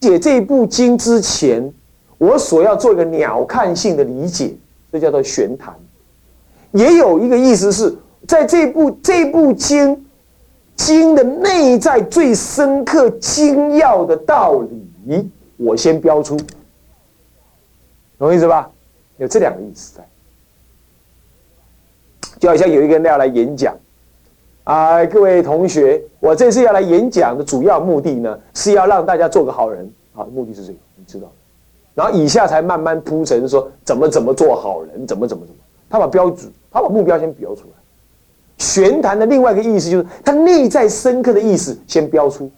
解这部经之前，我所要做一个鸟瞰性的理解，这叫做玄谈。也有一个意思是在这部这部经经的内在最深刻精要的道理，我先标出，懂意思吧？有这两个意思在，就好像有一个人要来演讲。啊，各位同学，我这次要来演讲的主要目的呢，是要让大家做个好人啊，目的是这个，你知道。然后以下才慢慢铺陈说怎么怎么做好人，怎么怎么怎么。他把标准，他把目标先标出来。玄谈的另外一个意思就是，他内在深刻的意思先标出，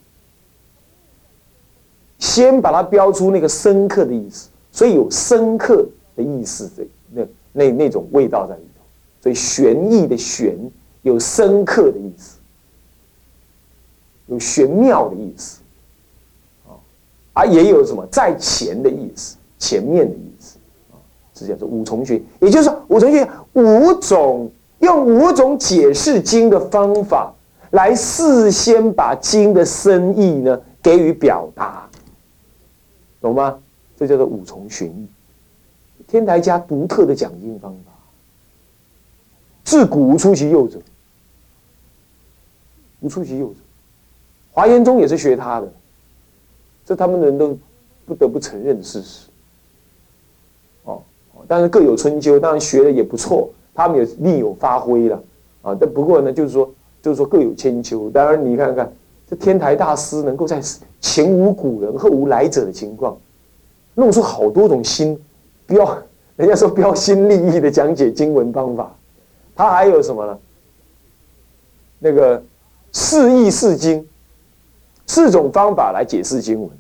先把它标出那个深刻的意思，所以有深刻的意思的那那那种味道在里头，所以玄意的玄。有深刻的意思，有玄妙的意思，啊，啊，也有什么在前的意思，前面的意思，啊，这叫做五重学，也就是说五重学五种用五种解释经的方法来事先把经的深意呢给予表达，懂吗？这叫做五重玄义，天台家独特的讲经方法，自古无出其右者。无出其右者，华严宗也是学他的，这他们的人都不得不承认的事实。哦，但是各有春秋，当然学的也不错，他们也另有发挥了啊。但不过呢，就是说，就是说各有千秋。当然，你看看这天台大师能够在前无古人后无来者的情况，弄出好多种新标，人家说标新立异的讲解经文方法，他还有什么呢？那个。四义四经，四种方法来解释经文，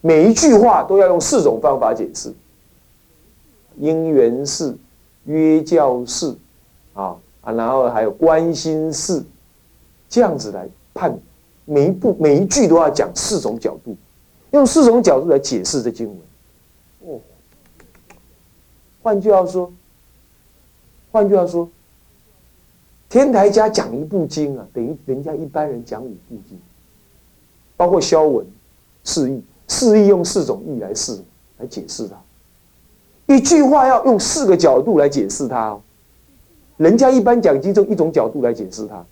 每一句话都要用四种方法解释。因缘式、约教式，啊啊，然后还有关心式，这样子来判每一步每一句都要讲四种角度，用四种角度来解释这经文。哦，换句话说，换句话说。天台家讲一部经啊，等于人家一般人讲五部经，包括消文、释义，释义用四种义来释来解释它，一句话要用四个角度来解释它哦。人家一般讲经就一种角度来解释它，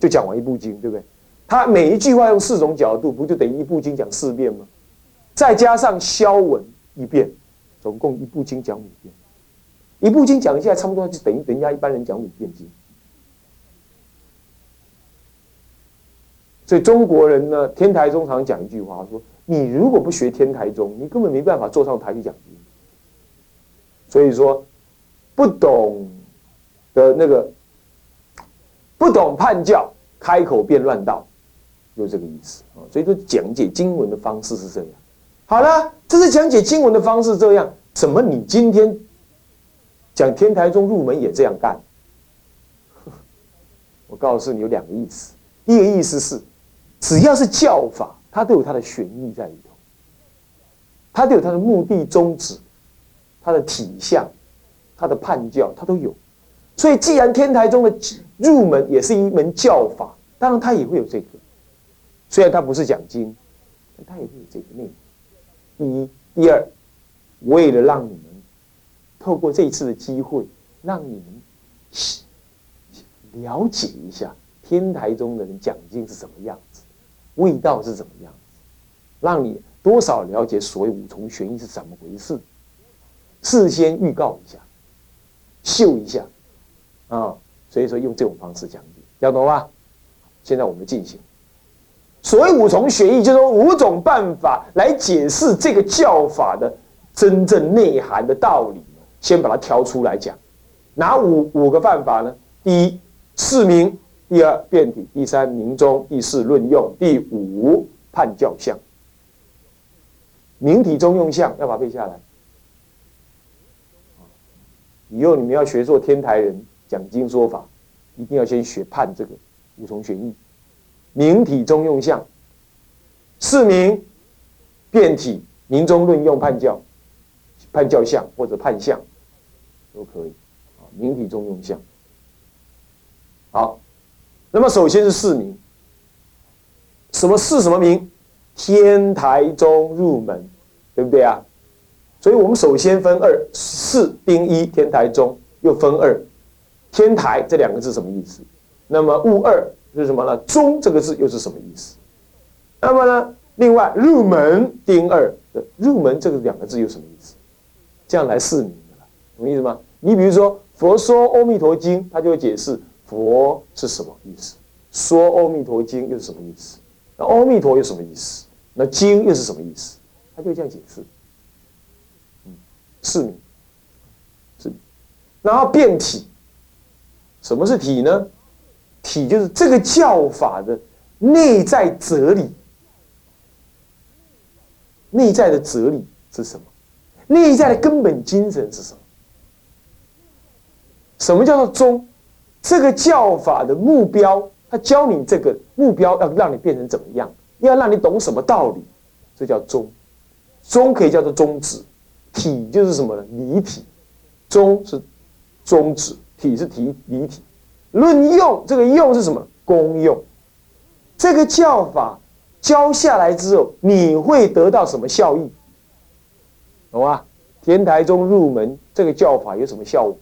就讲完一部经，对不对？他每一句话用四种角度，不就等于一部经讲四遍吗？再加上消文一遍，总共一部经讲五遍，一部经讲一下，差不多就等于人家一般人讲五遍经。所以中国人呢，天台宗常讲一句话，说：你如果不学天台宗，你根本没办法坐上台去讲经。所以说，不懂的那个，不懂判教，开口便乱道，就这个意思啊。所以说，讲解经文的方式是这样。好了，这是讲解经文的方式这样，怎么你今天讲天台宗入门也这样干？我告诉你，有两个意思，第一个意思是。只要是教法，它都有它的玄义在里头，它都有它的目的宗旨，它的体相，它的判教，它都有。所以，既然天台宗的入门也是一门教法，当然它也会有这个。虽然它不是讲经，但它也会有这个内容。第一，第二，为了让你们透过这一次的机会，让你们了解一下天台宗的人讲经是什么样子。味道是怎么样？让你多少了解所谓五重玄义是怎么回事？事先预告一下，秀一下啊！所以说用这种方式讲解，要懂吗？现在我们进行所谓五重玄义，就是说五种办法来解释这个教法的真正内涵的道理。先把它挑出来讲，哪五五个办法呢？第一，释明。第二变体，第三明中，第四论用，第五判教相。明体中用相要把它背下来。以后你们要学做天台人讲经说法，一定要先学判这个五重玄义。明体中用相，四明变体，明中论用判教，判教相或者判相都可以。啊，明体中用相。好。那么首先是四名，什么四什么名？天台中入门，对不对啊？所以我们首先分二四丁一天台中，又分二天台这两个字什么意思？那么物二是什么呢？中这个字又是什么意思？那么呢？另外入门丁二的入门这个两个字又什么意思？这样来四明的了，懂意思吗？你比如说佛说《阿弥陀经》，他就会解释佛是什么意思，说《阿弥陀经》又是什么意思？那阿弥陀又什么意思？那经又是什么意思？他就这样解释。是名，是，然后变体。什么是体呢？体就是这个教法的内在哲理。内在的哲理是什么？内在的根本精神是什么？什么叫做宗？这个教法的目标，他教你这个目标要让你变成怎么样？要让你懂什么道理？这叫宗。宗可以叫做宗旨。体就是什么呢？离体，宗是宗旨，体是体离体。论用这个用是什么？功用。这个教法教下来之后，你会得到什么效益？懂吗？天台宗入门这个教法有什么效果？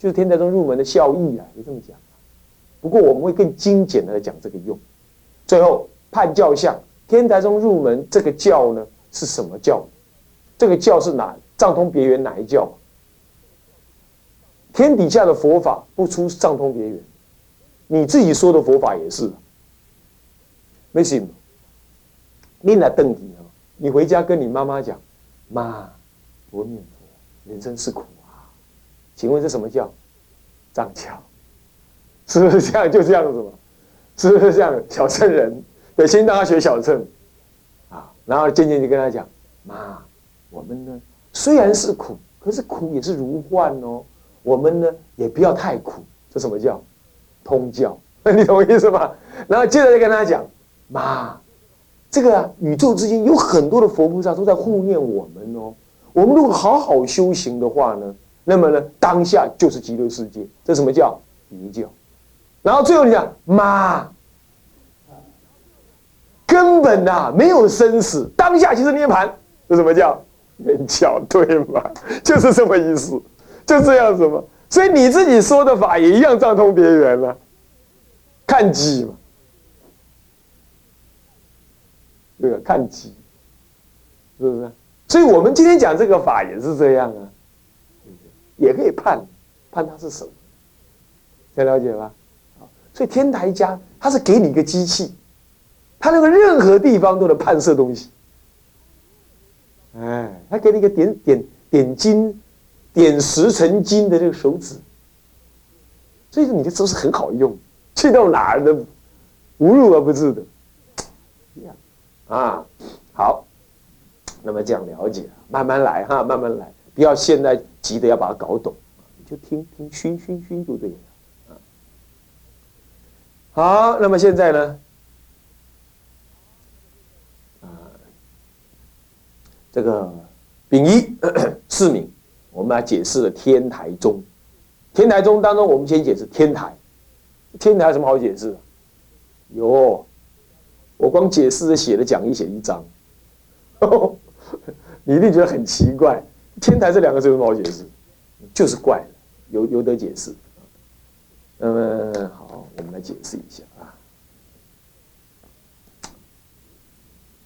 就是天台宗入门的效益啊，就这么讲。不过我们会更精简的来讲这个用。最后判教相，天台宗入门这个教呢是什么教？这个教是哪？藏通别圆哪一教？天底下的佛法不出藏通别圆，你自己说的佛法也是。没信？你来瞪你哦！你回家跟你妈妈讲，妈，我念佛，人生是苦。请问这什么叫？藏教，是不是这样？就这样子嘛？是不是这样？小乘人，对，先让他学小乘，啊，然后渐渐就跟他讲，妈。我们呢，虽然是苦，可是苦也是如幻哦。我们呢，也不要太苦。这什么叫通教？你懂我意思吗？然后接着就跟他讲，妈，这个宇宙之间有很多的佛菩萨都在护念我们哦。我们如果好好修行的话呢，那么呢，当下就是极乐世界。这什么叫离教？然后最后你讲，妈，根本呐没有生死，当下就是涅盘。这什么叫？圆教对吗？就是这么意思，就这样子嘛。所以你自己说的法也一样，藏通别圆了，看机嘛，对吧？看机，是不是？所以我们今天讲这个法也是这样啊，也可以判判他是什么，能了解吧？所以天台家他是给你一个机器，他那个任何地方都能判射东西。哎，他给你一个点点点金、点石成金的这个手指，所以说你的手是很好用，去到哪儿都无入而不至的。啊，好，那么这样了解，慢慢来哈，慢慢来，不要现在急着要把它搞懂，你就听听熏熏熏就对了。好，那么现在呢？这个丙一 四名，我们来解释了天台宗。天台宗当中，我们先解释天台。天台有什么好解释？有，我光解释的写的讲义写一张，你一定觉得很奇怪。天台这两个字有什么好解释？就是怪有有得解释。那么好，我们来解释一下啊。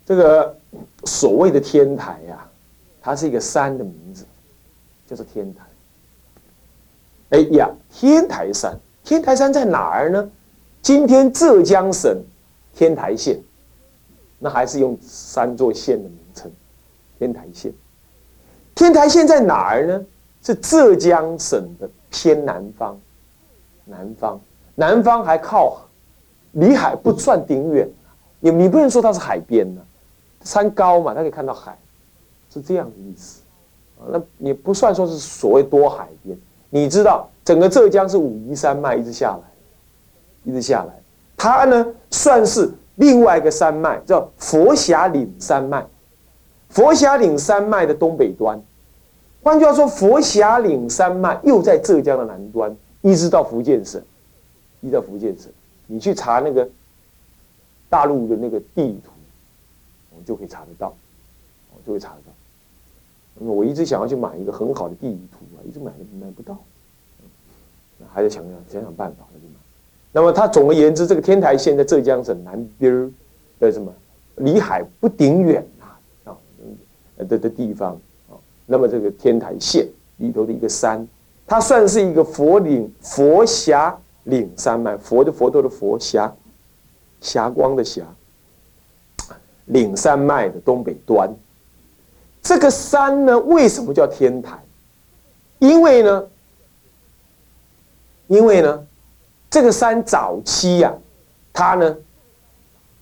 这个所谓的天台呀，它是一个山的名字，就是天台。哎呀，天台山，天台山在哪儿呢？今天浙江省天台县，那还是用三座县的名称，天台县。天台县在哪儿呢？是浙江省的偏南方，南方，南方还靠离海不算顶远，你你不能说它是海边呢。山高嘛，它可以看到海，是这样的意思，那也不算说是所谓多海边。你知道，整个浙江是武夷山脉一直下来，一直下来，它呢算是另外一个山脉，叫佛峡岭山脉。佛峡岭山脉的东北端，换句话说，佛峡岭山脉又在浙江的南端，一直到福建省，一直到福建省。你去查那个大陆的那个地图。我就可以查得到，我就会查得到。那么我一直想要去买一个很好的地图啊，一直买都买不到，还得想想想想办法去买。那么它总而言之，这个天台县在浙江省南边的什么，离海不顶远的的地方啊。那么这个天台县里头的一个山，它算是一个佛岭佛峡岭山脉，佛的佛陀的佛峡，霞光的霞，岭山脉的东北端。这个山呢，为什么叫天台？因为呢，因为呢，这个山早期呀，它呢，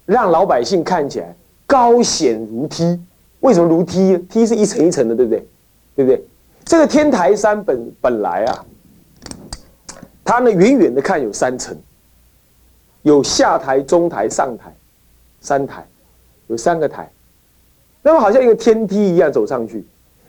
让老百姓看起来高险如梯。为什么如梯？梯是一层一层的，对不对？对不对？这个天台山本本来啊，它呢远远的看有三层，有下台、中台、上台，三台，有三个台。那么好像一个天梯一样走上去，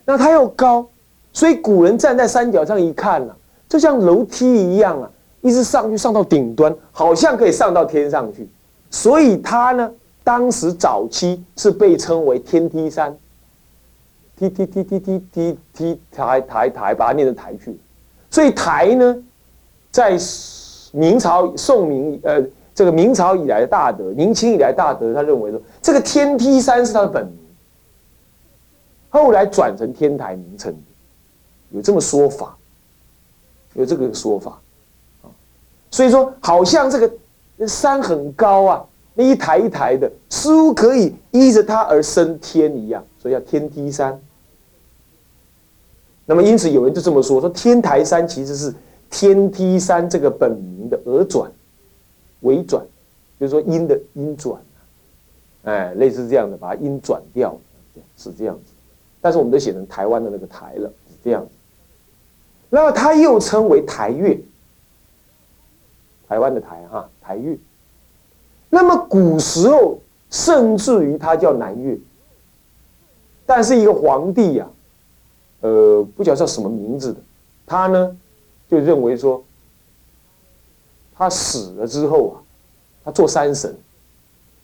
那它又高，所以古人站在山脚上一看呢，就像楼梯一样啊，一直上去上到顶端，好像可以上到天上去。所以它呢，当时早期是被称为天梯山。梯梯梯梯梯梯梯台台台，把它念成台去。所以台呢，在明朝宋明呃这个明朝以来的大德，明清以来大德，他认为说这个天梯山是他的本名。后来转成天台名称，有这么说法，有这个说法，啊，所以说好像这个山很高啊，那一台一台的，似乎可以依着它而升天一样，所以叫天梯山。那么因此有人就这么说，说天台山其实是天梯山这个本名的而转、尾转，就是说音的音转，哎，类似这样的，把它音转掉，是这样子。但是我们都写成台湾的那个台了，是这样子。那么它又称为台月，台湾的台哈台月。那么古时候甚至于他叫南岳，但是一个皇帝呀，呃，不晓得叫什么名字的，他呢就认为说，他死了之后啊，他做山神，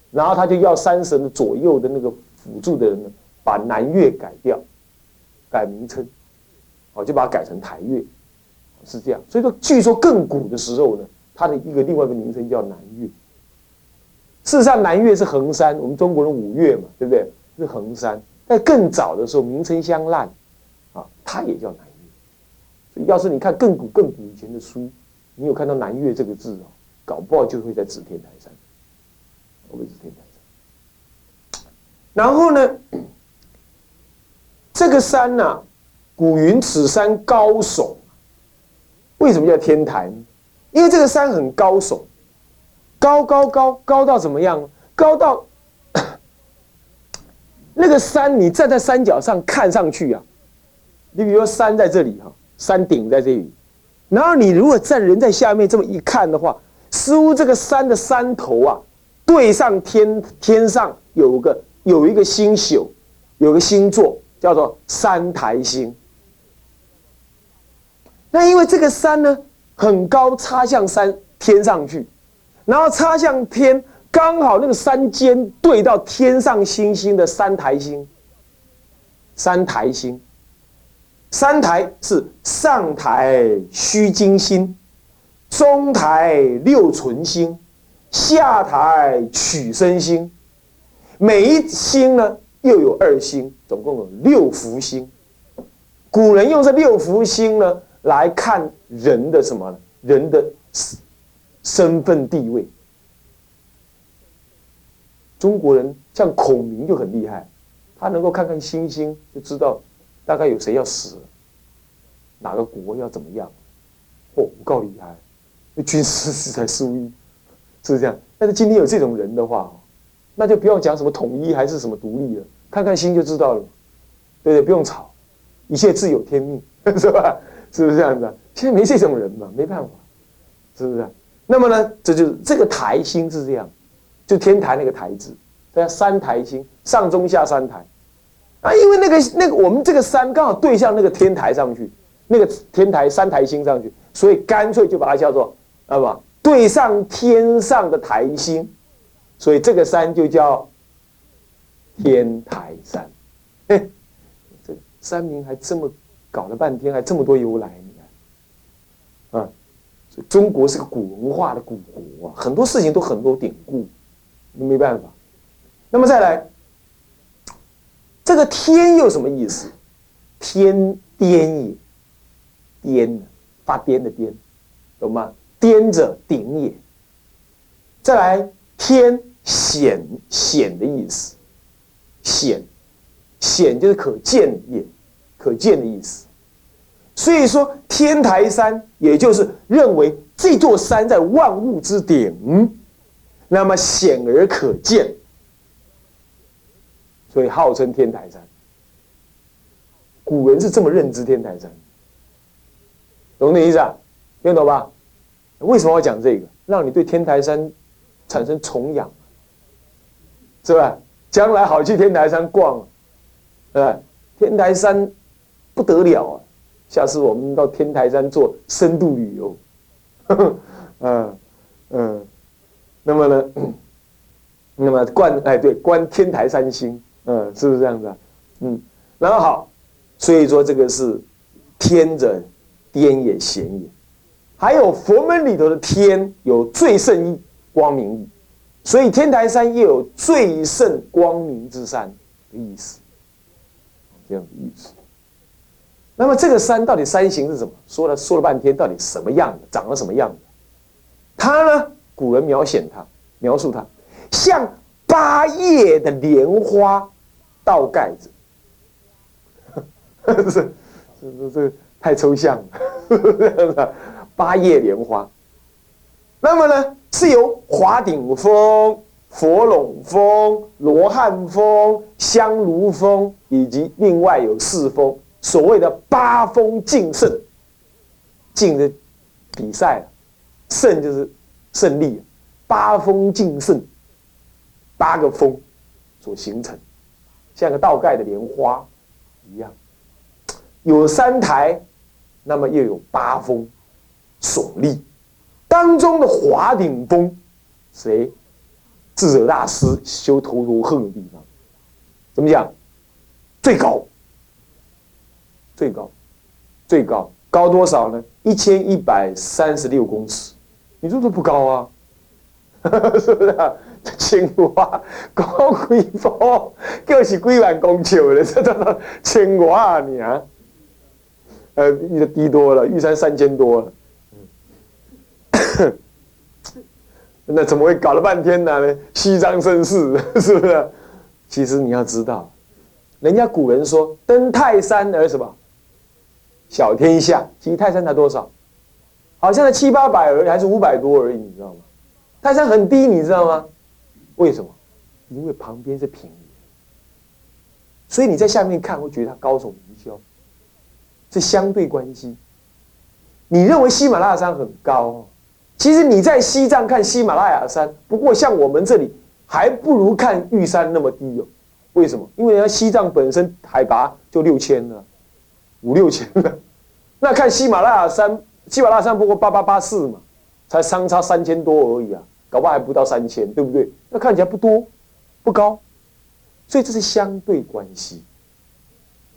然后他就要山神的左右的那个辅助的人呢。把南岳改掉，改名称，哦，就把它改成台岳，是这样。所以说，据说更古的时候呢，他的一个另外一个名称叫南岳。事实上，南岳是衡山，我们中国人五岳嘛，对不对？是衡山。在更早的时候，名称相烂，啊，它也叫南岳。所以，要是你看更古、更古以前的书，你有看到南岳这个字哦，搞不好就会在指天台山，会指天台山。然后呢？这个山呐，古云此山高耸，为什么叫天台呢？因为这个山很高耸，高高高高到怎么样？高到 那个山，你站在山脚上看上去啊，你比如说山在这里哈，山顶在这里，然后你如果站人在下面这么一看的话，似乎这个山的山头啊，对上天，天上有个有一个星宿，有个星座。叫做三台星。那因为这个山呢很高，插向山天上去，然后插向天，刚好那个山尖对到天上星星的三台星。三台星，三台是上台虚金星，中台六存星，下台取生星。每一星呢？又有二星，总共有六福星。古人用这六福星呢来看人的什么？人的身份地位。中国人像孔明就很厉害，他能够看看星星就知道大概有谁要死，哪个国要怎么样。嚯，够厉害！那 军事是才输一，是 不是这样？但是今天有这种人的话。那就不用讲什么统一还是什么独立了，看看星就知道了，对不对？不用吵，一切自有天命，是吧？是不是这样子？现在没这种人嘛，没办法，是不是？那么呢，这就是这个台星是这样，就天台那个台字，对啊，三台星，上中下三台，啊，因为那个那个我们这个山刚好对向那个天台上去，那个天台三台星上去，所以干脆就把它叫做啊不，对上天上的台星。所以这个山就叫天台山。嘿，这山名还这么搞了半天，还这么多由来，你看，啊，中国是个古文化的古国啊，很多事情都很多典故，没办法。那么再来，这个天又什么意思？天颠也，颠发癫的癫，懂吗？颠者顶也。再来，天显显的意思，显显就是可见也，可见的意思。所以说，天台山也就是认为这座山在万物之顶，那么显而可见，所以号称天台山。古人是这么认知天台山，懂那意思啊？听懂吧？为什么要讲这个？让你对天台山产生崇仰，是吧？将来好去天台山逛，对天台山不得了啊！下次我们到天台山做深度旅游，嗯嗯，那么呢，那么观哎对，观天台山星，嗯，是不是这样子啊？嗯，然后好。所以说，这个是天者颠也显也，还有佛门里头的天有最胜义、光明意，所以天台山又有最胜光明之山的意思，这样的意思。那么这个山到底山形是什么？说了说了半天，到底什么样的？长了什么样的？它呢？古人描写它，描述它像八叶的莲花倒盖着。是，是是这太抽象了。八叶莲花，那么呢，是由华顶峰、佛拢峰、罗汉峰、香炉峰，以及另外有四峰，所谓的八峰竞胜，竞的比赛，胜就是胜利，八峰竞胜，八个峰所形成，像个倒盖的莲花一样。有三台，那么又有八峰耸立，当中的华顶峰，谁？智者大师修陀罗恨的地方，怎么讲？最高，最高，最高，高多少呢？一千一百三十六公尺，你说这不高啊？是不是啊？青蛙高几峰，就是几万公尺的，这叫做青蛙啊！呃，玉的低多了，玉山三千多了，那怎么会搞了半天呢？虚张声势，是不是？其实你要知道，人家古人说登泰山而什么小天下，其实泰山才多少？好像才七八百而已，还是五百多而已，你知道吗？泰山很低，你知道吗？为什么？因为旁边是平原，所以你在下面看会觉得它高耸云霄。是相对关系。你认为喜马拉雅山很高，其实你在西藏看喜马拉雅山，不过像我们这里还不如看玉山那么低哦。为什么？因为人家西藏本身海拔就六千了，五六千了。那看喜马拉雅山，喜马拉雅山不过八八八四嘛，才相差三千多而已啊，搞不好还不到三千，对不对？那看起来不多，不高，所以这是相对关系，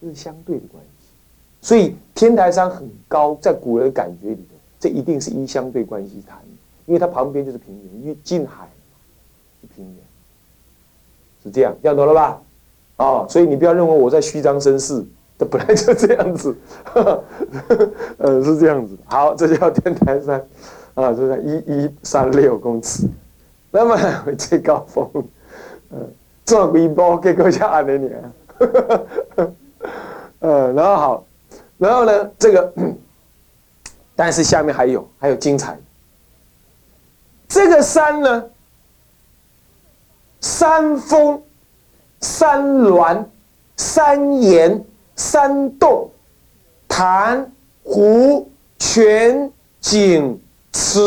这是相对的关系。所以天台山很高，在古人感觉里头，这一定是依相对关系谈，因为它旁边就是平原，因为近海嘛是平原，是这样，这样懂了吧？哦，所以你不要认为我在虚张声势，本来就这样子，呃，是这样子。好，这叫天台山，啊，这是一一三六公尺，那么最高峰，嗯，做规模结果像安尼年，呃，然后好。然后呢，这个，但是下面还有还有精彩。这个山呢，山峰、山峦、山岩、山洞、潭、湖、泉、井、池，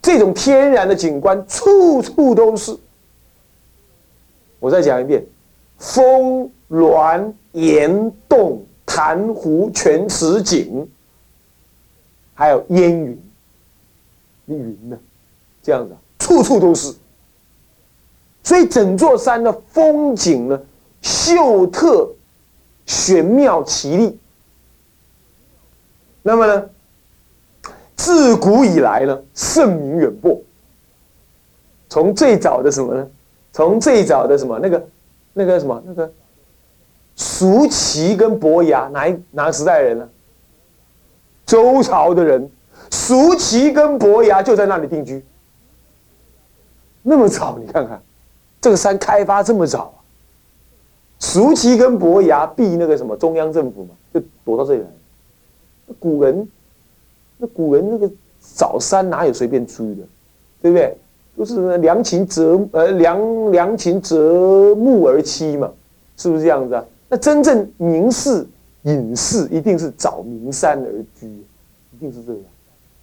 这种天然的景观处处都是。我再讲一遍，峰。峦、岩洞、潭湖、泉池井，还有烟云，云呢？这样子，处处都是。所以整座山的风景呢，秀特玄妙奇丽。那么呢，自古以来呢，盛名远播。从最早的什么呢？从最早的什么那个那个什么那个，叔齐跟伯牙哪一哪个时代人呢？周朝的人，叔齐跟伯牙就在那里定居。那么早，你看看。这个山开发这么早啊！叔齐跟伯牙避那个什么中央政府嘛，就躲到这里来。古人，那古人那个找山哪有随便出的，对不对？都是良禽择呃良良禽择木而栖嘛，是不是这样子啊？那真正名士隐士一定是找名山而居，一定是这样。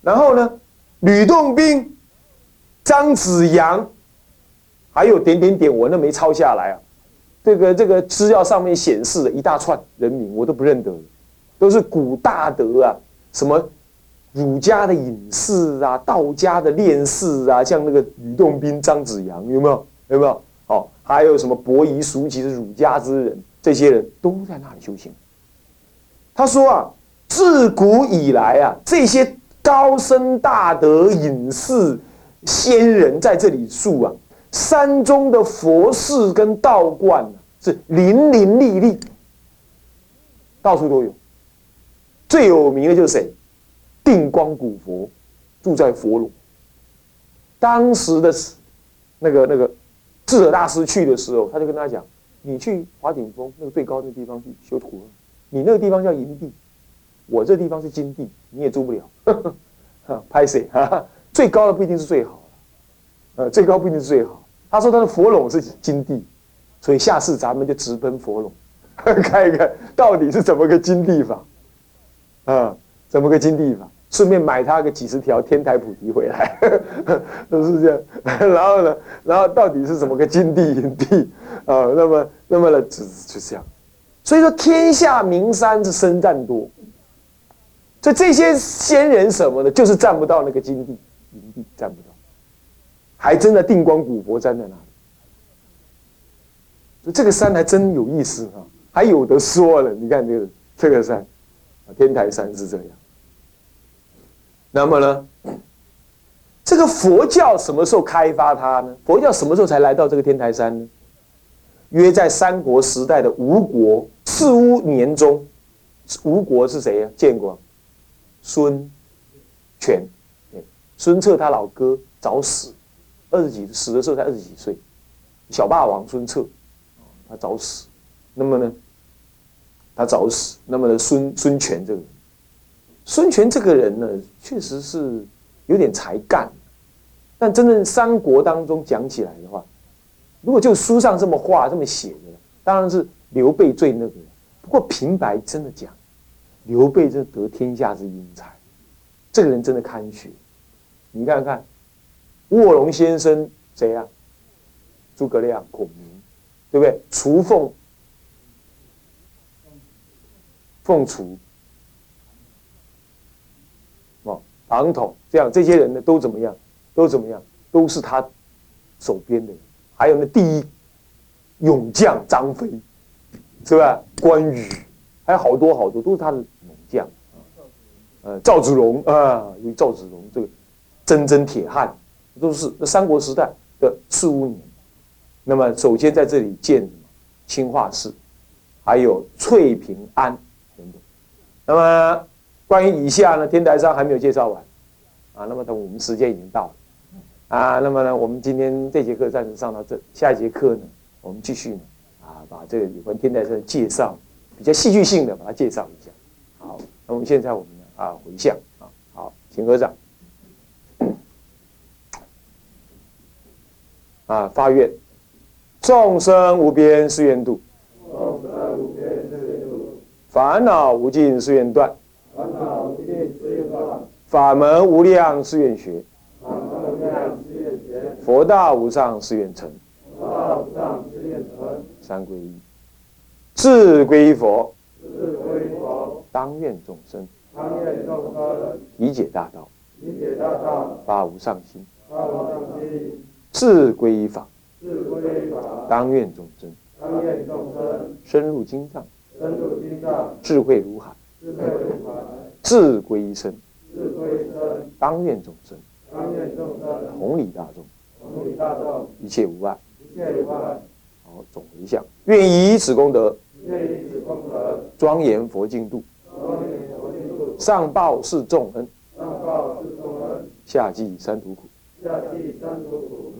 然后呢，吕洞宾、张子阳。还有点点点，我那没抄下来啊。这个这个资料上面显示的一大串人名，我都不认得，都是古大德啊，什么儒家的隐士啊，道家的炼士啊，像那个吕洞宾、张子阳，有没有？有没有？哦，还有什么伯夷、叔齐的儒家之人，这些人都在那里修行。他说啊，自古以来啊，这些高僧大德、隐士、仙人在这里住啊。山中的佛寺跟道观是林林立立，到处都有。最有名的就是谁？定光古佛住在佛罗。当时的那个那个智者大师去的时候，他就跟他讲：“你去华顶峰那个最高的地方去修图，你那个地方叫银地，我这地方是金地，你也住不了。拍谁？最高的不一定是最好的，呃，最高不一定是最好。”他说他的佛垄是金地，所以下次咱们就直奔佛垄，看一看到底是怎么个金地法，啊，怎么个金地法？顺便买他个几十条天台菩提回来，都是这样。然后呢，然后到底是怎么个金地银地啊？那么，那么呢，就就这样。所以说，天下名山是深占多，所以这些仙人什么的，就是占不到那个金地银地，占不到。还真的定光古佛山在那里，这个山还真有意思啊，还有的说了。你看这个这个山，天台山是这样。那么呢，这个佛教什么时候开发它呢？佛教什么时候才来到这个天台山呢？约在三国时代的吴国四乌年中，吴国是谁呀？见过，孙权，孙策他老哥早死。二十几死的时候才二十几岁，小霸王孙策，他早死。那么呢，他早死。那么呢，孙孙权这个人，孙权这个人呢，确实是有点才干。但真正三国当中讲起来的话，如果就书上这么画这么写的，当然是刘备最那个。不过平白真的讲，刘备这得天下之英才，这个人真的堪学。你看看。卧龙先生谁呀？诸葛亮、孔明，对不对？雏凤、凤雏，哦，庞统，这样这些人呢，都怎么样？都怎么样？都是他手边的人。还有那第一勇将张飞，是吧？关羽，还有好多好多都是他的猛将。呃，赵子龙啊，因为赵子龙这个铮铮铁汉。都是三国时代的四五年，那么首先在这里建什么清化寺，还有翠屏庵等等。那么关于以下呢，天台山还没有介绍完啊。那么等我们时间已经到了啊。那么呢，我们今天这节课暂时上到这，下一节课呢，我们继续呢啊，把这个有关天台山的介绍，比较戏剧性的把它介绍一下。好，那么现在我们呢啊回向啊，好，请合掌。啊！发愿，众生无边誓愿度，众生无边誓愿度；烦恼无尽誓愿断，烦恼无尽誓愿断；法门无量誓愿学，法门无量誓愿学；佛道无上誓愿成，佛道无上誓愿成。三皈依，自归佛，自归佛；当愿众生，当愿众生理解大道，理解大道；发无上心，发无上心。自归法，自归归法，当愿众生深入经藏，智慧如海，智归一生。当愿众生同理大众，一切无碍。好，总回向，愿以此功德愿以此功德，庄严佛净土，上报四重恩，上报四重恩，下济三途苦。下济三途苦。